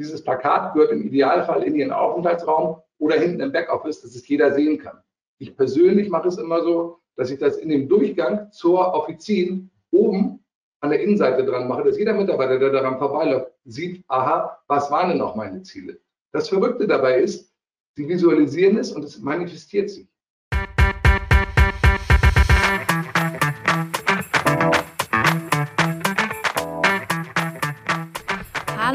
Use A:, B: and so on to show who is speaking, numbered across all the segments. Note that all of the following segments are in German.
A: Dieses Plakat gehört im Idealfall in Ihren Aufenthaltsraum oder hinten im Backoffice, dass es jeder sehen kann. Ich persönlich mache es immer so, dass ich das in dem Durchgang zur Offizin oben an der Innenseite dran mache, dass jeder Mitarbeiter, der daran vorbeiläuft, sieht, aha, was waren denn auch meine Ziele? Das Verrückte dabei ist, sie visualisieren es und es manifestiert sich.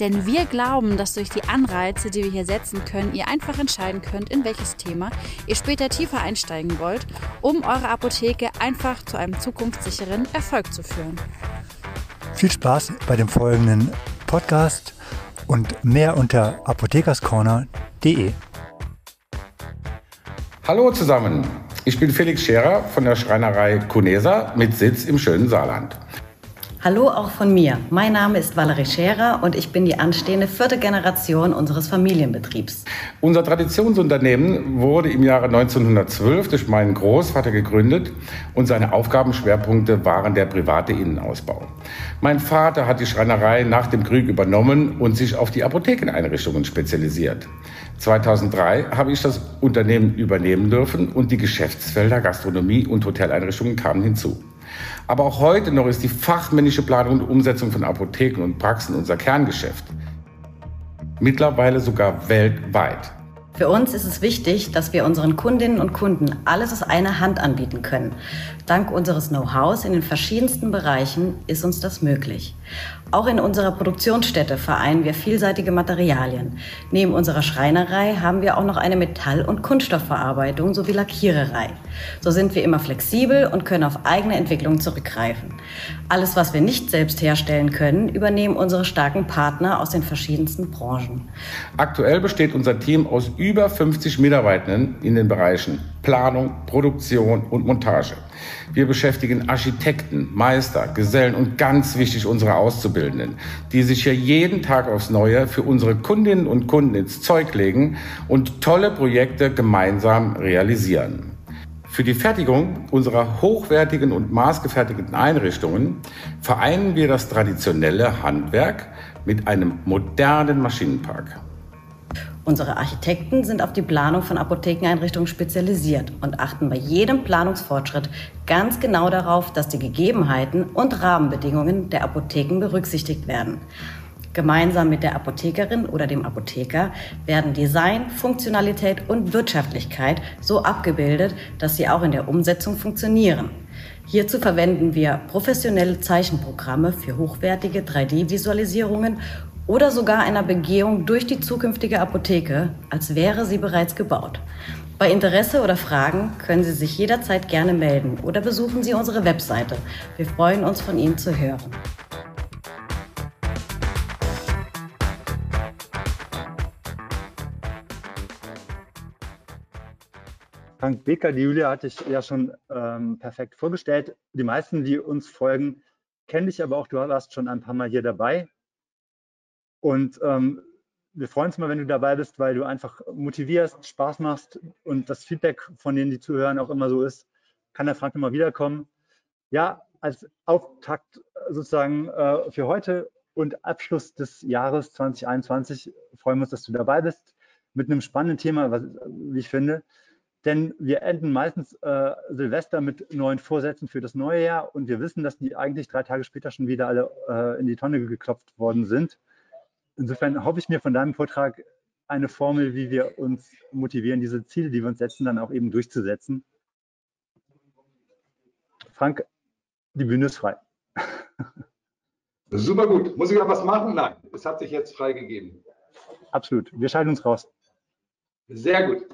B: Denn wir glauben, dass durch die Anreize, die wir hier setzen können, ihr einfach entscheiden könnt, in welches Thema ihr später tiefer einsteigen wollt, um eure Apotheke einfach zu einem zukunftssicheren Erfolg zu führen.
C: Viel Spaß bei dem folgenden Podcast und mehr unter apothekerscorner.de.
D: Hallo zusammen, ich bin Felix Scherer von der Schreinerei Kunesa mit Sitz im schönen Saarland.
E: Hallo auch von mir. Mein Name ist Valerie Scherer und ich bin die anstehende vierte Generation unseres Familienbetriebs.
D: Unser Traditionsunternehmen wurde im Jahre 1912 durch meinen Großvater gegründet und seine Aufgabenschwerpunkte waren der private Innenausbau. Mein Vater hat die Schreinerei nach dem Krieg übernommen und sich auf die Apothekeneinrichtungen spezialisiert. 2003 habe ich das Unternehmen übernehmen dürfen und die Geschäftsfelder Gastronomie und Hoteleinrichtungen kamen hinzu. Aber auch heute noch ist die fachmännische Planung und Umsetzung von Apotheken und Praxen unser Kerngeschäft. Mittlerweile sogar weltweit.
E: Für uns ist es wichtig, dass wir unseren Kundinnen und Kunden alles aus einer Hand anbieten können. Dank unseres Know-hows in den verschiedensten Bereichen ist uns das möglich. Auch in unserer Produktionsstätte vereinen wir vielseitige Materialien. Neben unserer Schreinerei haben wir auch noch eine Metall- und Kunststoffverarbeitung sowie Lackiererei. So sind wir immer flexibel und können auf eigene Entwicklung zurückgreifen. Alles, was wir nicht selbst herstellen können, übernehmen unsere starken Partner aus den verschiedensten Branchen.
D: Aktuell besteht unser Team aus über 50 Mitarbeitenden in den Bereichen Planung, Produktion und Montage. Wir beschäftigen Architekten, Meister, Gesellen und ganz wichtig unsere Auszubildenden, die sich hier jeden Tag aufs Neue für unsere Kundinnen und Kunden ins Zeug legen und tolle Projekte gemeinsam realisieren. Für die Fertigung unserer hochwertigen und maßgefertigten Einrichtungen vereinen wir das traditionelle Handwerk mit einem modernen Maschinenpark.
E: Unsere Architekten sind auf die Planung von Apothekeneinrichtungen spezialisiert und achten bei jedem Planungsfortschritt ganz genau darauf, dass die Gegebenheiten und Rahmenbedingungen der Apotheken berücksichtigt werden. Gemeinsam mit der Apothekerin oder dem Apotheker werden Design, Funktionalität und Wirtschaftlichkeit so abgebildet, dass sie auch in der Umsetzung funktionieren. Hierzu verwenden wir professionelle Zeichenprogramme für hochwertige 3D-Visualisierungen oder sogar einer Begehung durch die zukünftige Apotheke, als wäre sie bereits gebaut. Bei Interesse oder Fragen können Sie sich jederzeit gerne melden oder besuchen Sie unsere Webseite. Wir freuen uns, von Ihnen zu hören.
C: Frank Becker, die Julia hatte ich ja schon ähm, perfekt vorgestellt. Die meisten, die uns folgen, kennen dich aber auch. Du warst schon ein paar Mal hier dabei. Und ähm, wir freuen uns mal, wenn du dabei bist, weil du einfach motivierst, Spaß machst und das Feedback von denen, die zuhören, auch immer so ist. Kann der Frank nochmal wiederkommen? Ja, als Auftakt sozusagen äh, für heute und Abschluss des Jahres 2021 freuen wir uns, dass du dabei bist mit einem spannenden Thema, was, wie ich finde. Denn wir enden meistens äh, Silvester mit neuen Vorsätzen für das neue Jahr und wir wissen, dass die eigentlich drei Tage später schon wieder alle äh, in die Tonne geklopft worden sind. Insofern hoffe ich mir von deinem Vortrag eine Formel, wie wir uns motivieren, diese Ziele, die wir uns setzen, dann auch eben durchzusetzen. Frank, die Bühne ist frei.
A: Super gut. Muss ich noch was machen? Nein, es hat sich jetzt freigegeben.
C: Absolut. Wir schalten uns raus.
A: Sehr gut.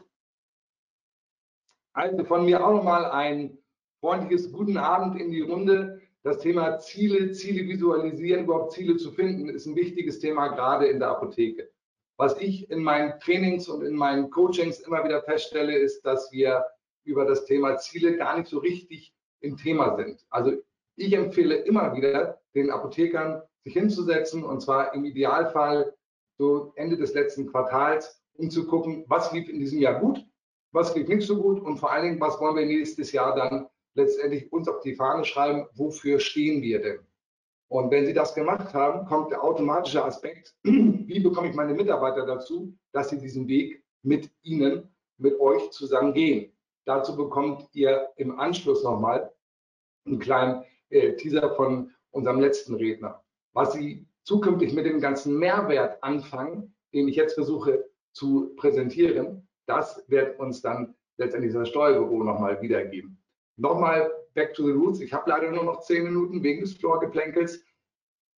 A: Also von mir auch nochmal ein freundliches Guten Abend in die Runde. Das Thema Ziele, Ziele visualisieren, überhaupt Ziele zu finden, ist ein wichtiges Thema gerade in der Apotheke. Was ich in meinen Trainings und in meinen Coachings immer wieder feststelle, ist, dass wir über das Thema Ziele gar nicht so richtig im Thema sind. Also ich empfehle immer wieder den Apothekern, sich hinzusetzen und zwar im Idealfall so Ende des letzten Quartals, um zu gucken, was lief in diesem Jahr gut, was lief nicht so gut und vor allen Dingen, was wollen wir nächstes Jahr dann letztendlich uns auf die Fahne schreiben, wofür stehen wir denn? Und wenn Sie das gemacht haben, kommt der automatische Aspekt, wie bekomme ich meine Mitarbeiter dazu, dass sie diesen Weg mit Ihnen, mit euch zusammen gehen. Dazu bekommt ihr im Anschluss nochmal einen kleinen äh, Teaser von unserem letzten Redner. Was Sie zukünftig mit dem ganzen Mehrwert anfangen, den ich jetzt versuche zu präsentieren, das wird uns dann letztendlich das Steuerbüro nochmal wiedergeben. Nochmal back to the roots. Ich habe leider nur noch zehn Minuten wegen des Floorgeplänkels.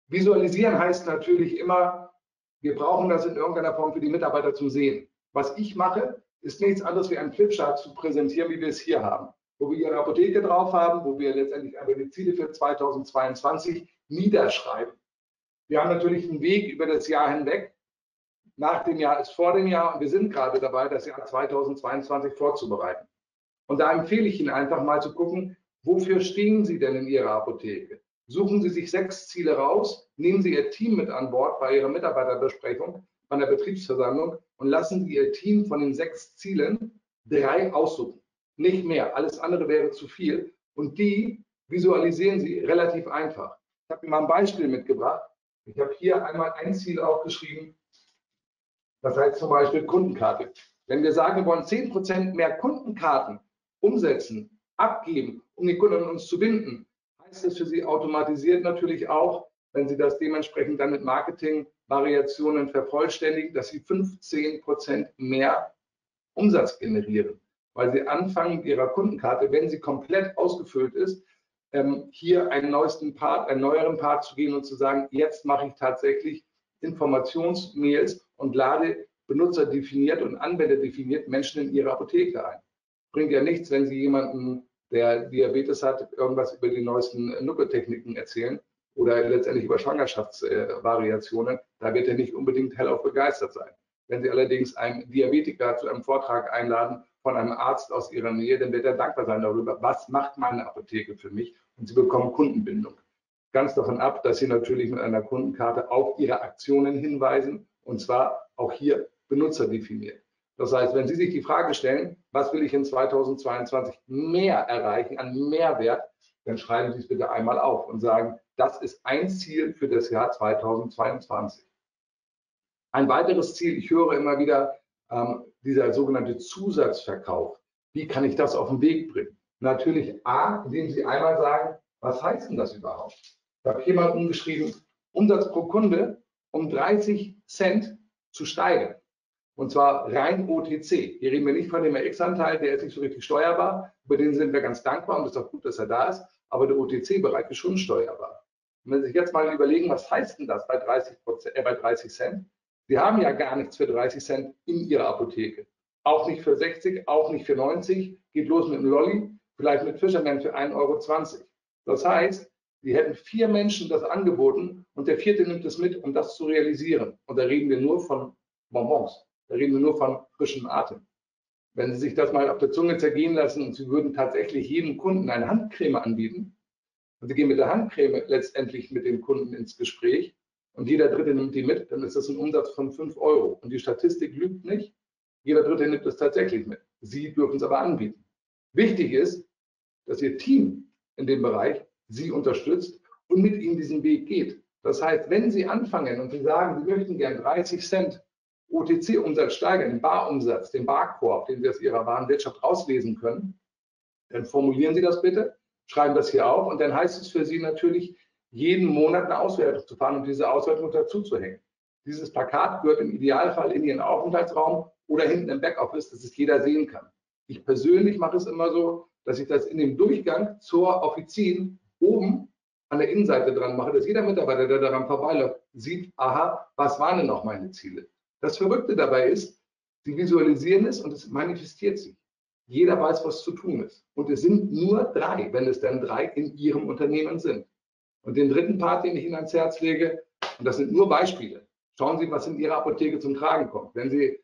A: Visualisieren heißt natürlich immer, wir brauchen das in irgendeiner Form für die Mitarbeiter zum Sehen. Was ich mache, ist nichts anderes wie ein Flipchart zu präsentieren, wie wir es hier haben, wo wir Ihre Apotheke drauf haben, wo wir letztendlich aber die Ziele für 2022 niederschreiben. Wir haben natürlich einen Weg über das Jahr hinweg. Nach dem Jahr ist vor dem Jahr und wir sind gerade dabei, das Jahr 2022 vorzubereiten. Und da empfehle ich Ihnen einfach mal zu gucken, wofür stehen Sie denn in Ihrer Apotheke? Suchen Sie sich sechs Ziele raus, nehmen Sie Ihr Team mit an Bord bei Ihrer Mitarbeiterbesprechung, bei der Betriebsversammlung und lassen Sie Ihr Team von den sechs Zielen drei aussuchen. Nicht mehr. Alles andere wäre zu viel. Und die visualisieren Sie relativ einfach. Ich habe Ihnen mal ein Beispiel mitgebracht. Ich habe hier einmal ein Ziel aufgeschrieben. Das heißt zum Beispiel Kundenkarte. Wenn wir sagen, wir wollen 10% mehr Kundenkarten umsetzen, abgeben, um die Kunden an uns zu binden, heißt das für Sie automatisiert natürlich auch, wenn Sie das dementsprechend dann mit Marketing-Variationen vervollständigen, dass Sie 15 Prozent mehr Umsatz generieren, weil Sie anfangen mit Ihrer Kundenkarte, wenn sie komplett ausgefüllt ist, ähm, hier einen neuesten Part, einen neueren Part zu gehen und zu sagen, jetzt mache ich tatsächlich Informationsmails und lade Benutzer definiert und Anwender definiert Menschen in ihre Apotheke ein. Bringt ja nichts, wenn Sie jemanden, der Diabetes hat, irgendwas über die neuesten Nuppetechniken erzählen oder letztendlich über Schwangerschaftsvariationen. Da wird er nicht unbedingt hellauf begeistert sein. Wenn Sie allerdings einen Diabetiker zu einem Vortrag einladen von einem Arzt aus Ihrer Nähe, dann wird er dankbar sein darüber, was macht meine Apotheke für mich und Sie bekommen Kundenbindung. Ganz davon ab, dass Sie natürlich mit einer Kundenkarte auf Ihre Aktionen hinweisen und zwar auch hier benutzerdefiniert. Das heißt, wenn Sie sich die Frage stellen, was will ich in 2022 mehr erreichen an Mehrwert, dann schreiben Sie es bitte einmal auf und sagen, das ist ein Ziel für das Jahr 2022. Ein weiteres Ziel, ich höre immer wieder, ähm, dieser sogenannte Zusatzverkauf. Wie kann ich das auf den Weg bringen? Natürlich A, indem Sie einmal sagen, was heißt denn das überhaupt? Ich habe mal umgeschrieben, Umsatz pro Kunde um 30 Cent zu steigern. Und zwar rein OTC. Hier reden wir nicht von dem RX-Anteil, der ist nicht so richtig steuerbar. Über den sind wir ganz dankbar und es ist auch gut, dass er da ist. Aber der OTC-Bereich ist schon steuerbar. Und wenn Sie sich jetzt mal überlegen, was heißt denn das bei 30, äh, bei 30 Cent? Sie haben ja gar nichts für 30 Cent in Ihrer Apotheke. Auch nicht für 60, auch nicht für 90. Geht los mit einem Lolli, vielleicht mit Fisherman für 1,20 Euro. Das heißt, Sie hätten vier Menschen das angeboten und der vierte nimmt es mit, um das zu realisieren. Und da reden wir nur von Bonbons. Da reden wir nur von frischem Atem. Wenn Sie sich das mal auf der Zunge zergehen lassen und Sie würden tatsächlich jedem Kunden eine Handcreme anbieten und Sie gehen mit der Handcreme letztendlich mit dem Kunden ins Gespräch und jeder Dritte nimmt die mit, dann ist das ein Umsatz von 5 Euro. Und die Statistik lügt nicht. Jeder Dritte nimmt es tatsächlich mit. Sie dürfen es aber anbieten. Wichtig ist, dass Ihr Team in dem Bereich Sie unterstützt und mit Ihnen diesen Weg geht. Das heißt, wenn Sie anfangen und Sie sagen, Sie möchten gern 30 Cent OTC-Umsatz steigern, den Barumsatz, den Barkorb, den Sie aus Ihrer Warenwirtschaft rauslesen können, dann formulieren Sie das bitte, schreiben das hier auf und dann heißt es für Sie natürlich, jeden Monat eine Auswertung zu fahren und diese Auswertung dazu zu hängen. Dieses Plakat gehört im Idealfall in Ihren Aufenthaltsraum oder hinten im Backoffice, dass es jeder sehen kann. Ich persönlich mache es immer so, dass ich das in dem Durchgang zur Offizin oben an der Innenseite dran mache, dass jeder Mitarbeiter, der daran vorbeiläuft, sieht, aha, was waren denn noch meine Ziele? Das Verrückte dabei ist, Sie visualisieren es und es manifestiert sich. Jeder weiß, was zu tun ist. Und es sind nur drei, wenn es dann drei in Ihrem Unternehmen sind. Und den dritten Part, den ich Ihnen ans Herz lege, und das sind nur Beispiele. Schauen Sie, was in Ihrer Apotheke zum Tragen kommt. Wenn Sie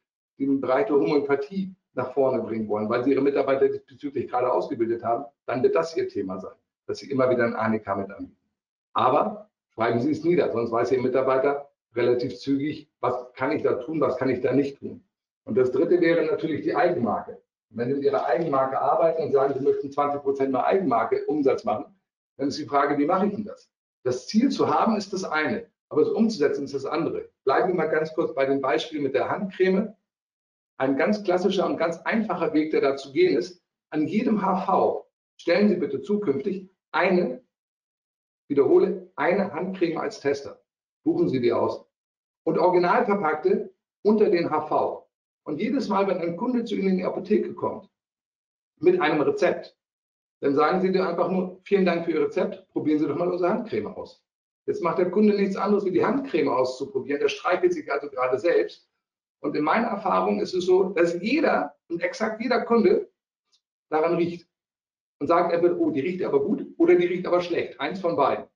A: Bereich der Homöopathie nach vorne bringen wollen, weil Sie Ihre Mitarbeiter diesbezüglich gerade ausgebildet haben, dann wird das Ihr Thema sein, dass Sie immer wieder ein ANIK mit anbieten. Aber schreiben Sie es nieder, sonst weiß Ihr Mitarbeiter relativ zügig, was kann ich da tun, was kann ich da nicht tun. Und das dritte wäre natürlich die Eigenmarke. Wenn Sie mit Ihrer Eigenmarke arbeiten und sagen, Sie möchten 20 Prozent mehr Eigenmarke Umsatz machen, dann ist die Frage, wie mache ich denn das? Das Ziel zu haben ist das eine, aber es umzusetzen ist das andere. Bleiben wir mal ganz kurz bei dem Beispiel mit der Handcreme. Ein ganz klassischer und ganz einfacher Weg, der dazu gehen ist, an jedem HV stellen Sie bitte zukünftig eine, wiederhole, eine Handcreme als Tester. Buchen Sie die aus. Und original verpackte unter den HV. Und jedes Mal, wenn ein Kunde zu Ihnen in die Apotheke kommt mit einem Rezept, dann sagen Sie dir einfach nur, vielen Dank für Ihr Rezept, probieren Sie doch mal unsere Handcreme aus. Jetzt macht der Kunde nichts anderes, wie die Handcreme auszuprobieren. Der streichelt sich also gerade selbst. Und in meiner Erfahrung ist es so, dass jeder und exakt jeder Kunde daran riecht und sagt, er wird, oh, die riecht aber gut oder die riecht aber schlecht. Eins von beiden.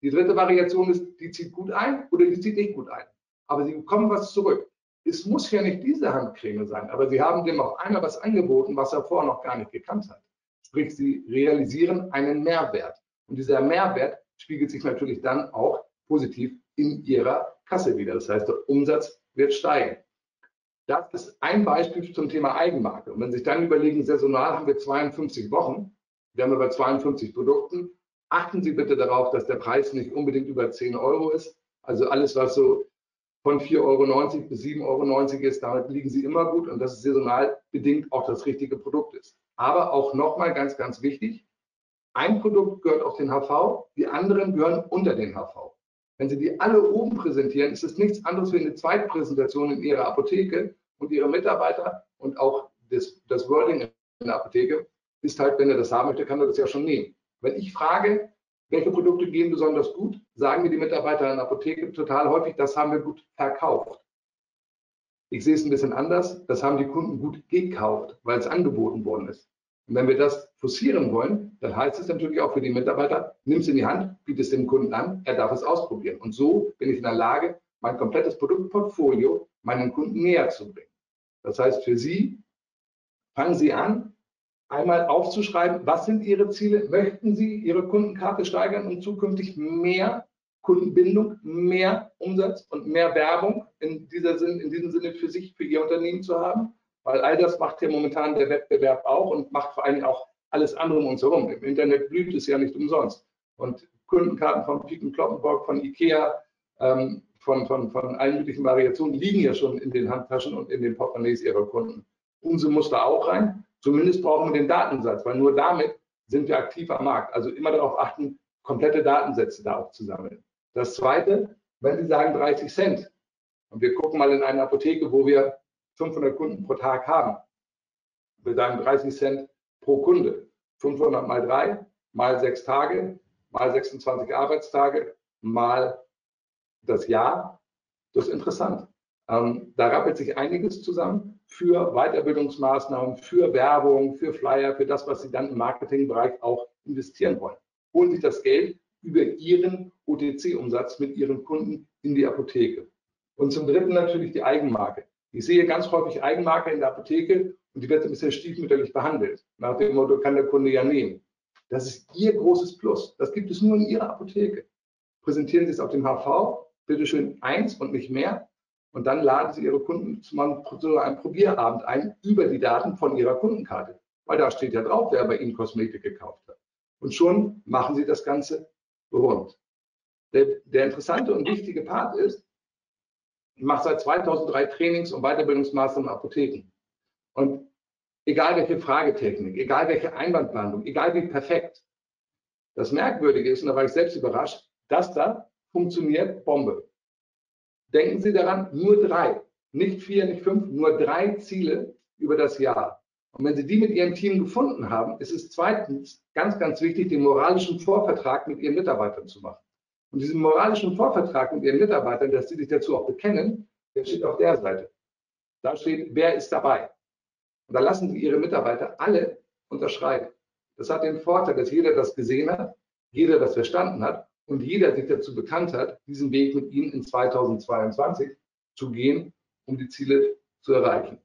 A: Die dritte Variation ist, die zieht gut ein oder die zieht nicht gut ein. Aber sie bekommen was zurück. Es muss ja nicht diese Handcreme sein, aber sie haben dem auf einmal was angeboten, was er vorher noch gar nicht gekannt hat. Sprich, sie realisieren einen Mehrwert. Und dieser Mehrwert spiegelt sich natürlich dann auch positiv in ihrer Kasse wieder. Das heißt, der Umsatz wird steigen. Das ist ein Beispiel zum Thema Eigenmarke. Und wenn Sie sich dann überlegen, saisonal haben wir 52 Wochen, wir haben aber 52 Produkten, achten Sie bitte darauf, dass der Preis nicht unbedingt über 10 Euro ist. Also alles, was so von 4,90 Euro bis 7,90 Euro ist, damit liegen Sie immer gut und dass es saisonal bedingt auch das richtige Produkt ist. Aber auch nochmal ganz, ganz wichtig, ein Produkt gehört auf den HV, die anderen gehören unter den HV. Wenn Sie die alle oben präsentieren, ist es nichts anderes wie eine Zweitpräsentation in Ihrer Apotheke und Ihre Mitarbeiter und auch das, das Wording in der Apotheke ist halt, wenn er das haben möchte, kann er das ja schon nehmen. Wenn ich frage, welche Produkte gehen besonders gut, sagen mir die Mitarbeiter in der Apotheke total häufig, das haben wir gut verkauft. Ich sehe es ein bisschen anders, das haben die Kunden gut gekauft, weil es angeboten worden ist. Und wenn wir das forcieren wollen, dann heißt es natürlich auch für die Mitarbeiter, nimm es in die Hand, biete es dem Kunden an, er darf es ausprobieren. Und so bin ich in der Lage, mein komplettes Produktportfolio meinen Kunden näher zu bringen. Das heißt, für Sie, fangen Sie an, einmal aufzuschreiben, was sind Ihre Ziele? Möchten Sie Ihre Kundenkarte steigern und zukünftig mehr Kundenbindung, mehr Umsatz und mehr Werbung in, dieser Sinn, in diesem Sinne für sich, für Ihr Unternehmen zu haben? Weil all das macht ja momentan der Wettbewerb auch und macht vor allem auch alles andere um uns herum. Im Internet blüht es ja nicht umsonst. Und Kundenkarten von Piken Kloppenburg, von Ikea, ähm, von, von, von allen möglichen Variationen liegen ja schon in den Handtaschen und in den Portemonnaies ihrer Kunden. Umso muss da auch rein. Zumindest brauchen wir den Datensatz, weil nur damit sind wir aktiv am Markt. Also immer darauf achten, komplette Datensätze da auch zu sammeln. Das Zweite, wenn Sie sagen 30 Cent und wir gucken mal in eine Apotheke, wo wir 500 Kunden pro Tag haben. Wir sagen 30 Cent pro Kunde. 500 mal 3 mal 6 Tage mal 26 Arbeitstage mal das Jahr. Das ist interessant. Ähm, da rappelt sich einiges zusammen für Weiterbildungsmaßnahmen, für Werbung, für Flyer, für das, was Sie dann im Marketingbereich auch investieren wollen. Holen sich das Geld über Ihren OTC-Umsatz mit Ihren Kunden in die Apotheke. Und zum Dritten natürlich die Eigenmarke. Ich sehe ganz häufig Eigenmarke in der Apotheke und die wird ein bisschen stiefmütterlich behandelt. Nach dem Motto, kann der Kunde ja nehmen. Das ist Ihr großes Plus. Das gibt es nur in Ihrer Apotheke. Präsentieren Sie es auf dem HV, bitteschön eins und nicht mehr. Und dann laden Sie Ihre Kunden zu einem Probierabend ein über die Daten von Ihrer Kundenkarte. Weil da steht ja drauf, wer bei Ihnen Kosmetik gekauft hat. Und schon machen Sie das Ganze rund. Der, der interessante und wichtige Part ist, ich mache seit 2003 Trainings- und Weiterbildungsmaßnahmen in Apotheken. Und egal welche Fragetechnik, egal welche Einwandbehandlung, egal wie perfekt, das Merkwürdige ist, und da war ich selbst überrascht, das da funktioniert Bombe. Denken Sie daran, nur drei, nicht vier, nicht fünf, nur drei Ziele über das Jahr. Und wenn Sie die mit Ihrem Team gefunden haben, ist es zweitens ganz, ganz wichtig, den moralischen Vorvertrag mit Ihren Mitarbeitern zu machen. Und diesen moralischen Vorvertrag mit Ihren Mitarbeitern, dass Sie sich dazu auch bekennen, der steht auf der Seite. Da steht, wer ist dabei? Und da lassen Sie Ihre Mitarbeiter alle unterschreiben. Das hat den Vorteil, dass jeder das gesehen hat, jeder das verstanden hat und jeder sich dazu bekannt hat, diesen Weg mit Ihnen in 2022 zu gehen, um die Ziele zu erreichen.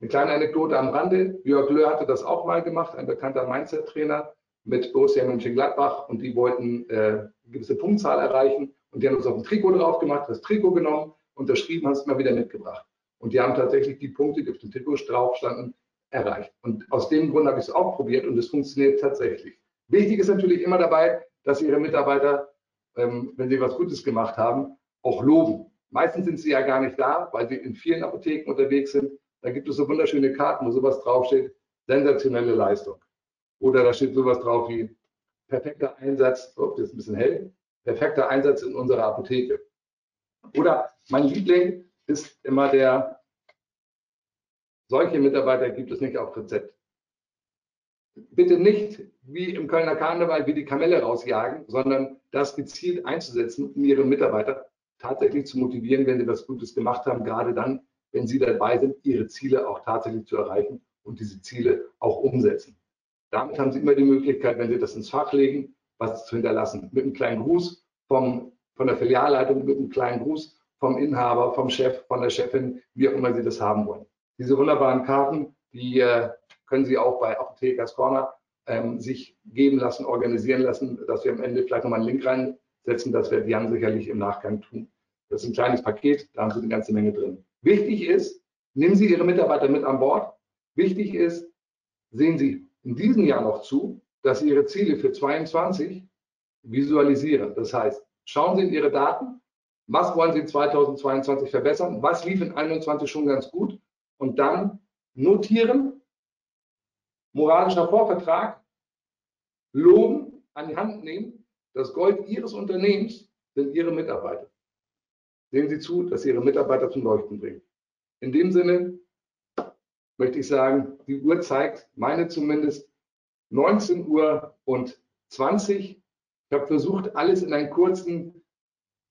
A: Eine kleine Anekdote am Rande. Jörg Löhr hatte das auch mal gemacht, ein bekannter Mindset-Trainer mit Borussia Mönchengladbach und die wollten äh, eine gewisse Punktzahl erreichen und die haben uns auf ein Trikot drauf gemacht, das Trikot genommen, unterschrieben, haben es immer wieder mitgebracht. Und die haben tatsächlich die Punkte, die auf dem Trikot drauf standen, erreicht. Und aus dem Grund habe ich es auch probiert und es funktioniert tatsächlich. Wichtig ist natürlich immer dabei, dass Ihre Mitarbeiter, ähm, wenn sie was Gutes gemacht haben, auch loben. Meistens sind sie ja gar nicht da, weil sie in vielen Apotheken unterwegs sind. Da gibt es so wunderschöne Karten, wo sowas draufsteht, sensationelle Leistung. Oder da steht sowas drauf wie perfekter Einsatz, oh, das ist ein bisschen hell, perfekter Einsatz in unserer Apotheke. Oder mein Liebling ist immer der, solche Mitarbeiter gibt es nicht auf Rezept. Bitte nicht wie im Kölner Karneval wie die Kamelle rausjagen, sondern das gezielt einzusetzen, um ihre Mitarbeiter tatsächlich zu motivieren, wenn sie was Gutes gemacht haben, gerade dann, wenn sie dabei sind, ihre Ziele auch tatsächlich zu erreichen und diese Ziele auch umsetzen. Damit haben Sie immer die Möglichkeit, wenn Sie das ins Fach legen, was zu hinterlassen. Mit einem kleinen Gruß vom, von der Filialleitung, mit einem kleinen Gruß vom Inhaber, vom Chef, von der Chefin, wie auch immer Sie das haben wollen. Diese wunderbaren Karten, die äh, können Sie auch bei Apothekers Corner ähm, sich geben lassen, organisieren lassen, dass wir am Ende vielleicht nochmal einen Link reinsetzen. Das wird Jan sicherlich im Nachgang tun. Das ist ein kleines Paket, da haben Sie eine ganze Menge drin. Wichtig ist, nehmen Sie Ihre Mitarbeiter mit an Bord. Wichtig ist, sehen Sie in diesem Jahr noch zu, dass Sie Ihre Ziele für 22 visualisieren. Das heißt, schauen Sie in Ihre Daten, was wollen Sie 2022 verbessern, was lief in 2021 schon ganz gut und dann notieren, moralischer Vorvertrag, loben, an die Hand nehmen. Das Gold Ihres Unternehmens sind Ihre Mitarbeiter. Sehen Sie zu, dass Sie Ihre Mitarbeiter zum Leuchten bringen. In dem Sinne, möchte ich sagen, die Uhr zeigt, meine zumindest, 19 Uhr und 20. Ich habe versucht, alles in einen kurzen,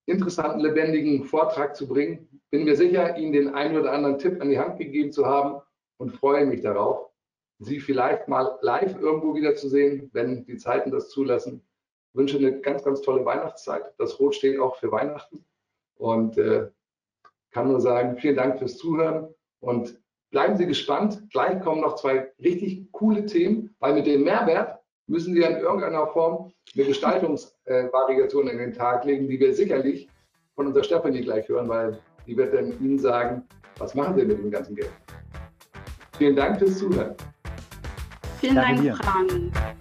A: interessanten, lebendigen Vortrag zu bringen. Bin mir sicher, Ihnen den einen oder anderen Tipp an die Hand gegeben zu haben und freue mich darauf, Sie vielleicht mal live irgendwo wieder zu sehen, wenn die Zeiten das zulassen. Ich wünsche eine ganz, ganz tolle Weihnachtszeit. Das Rot steht auch für Weihnachten und äh, kann nur sagen, vielen Dank fürs Zuhören und Bleiben Sie gespannt. Gleich kommen noch zwei richtig coole Themen, weil mit dem Mehrwert müssen Sie in irgendeiner Form eine Gestaltungsvariation in den Tag legen, die wir sicherlich von unserer Stefanie gleich hören, weil die wird dann Ihnen sagen, was machen Sie mit dem ganzen Geld. Vielen Dank fürs Zuhören.
B: Vielen Dank, Frank.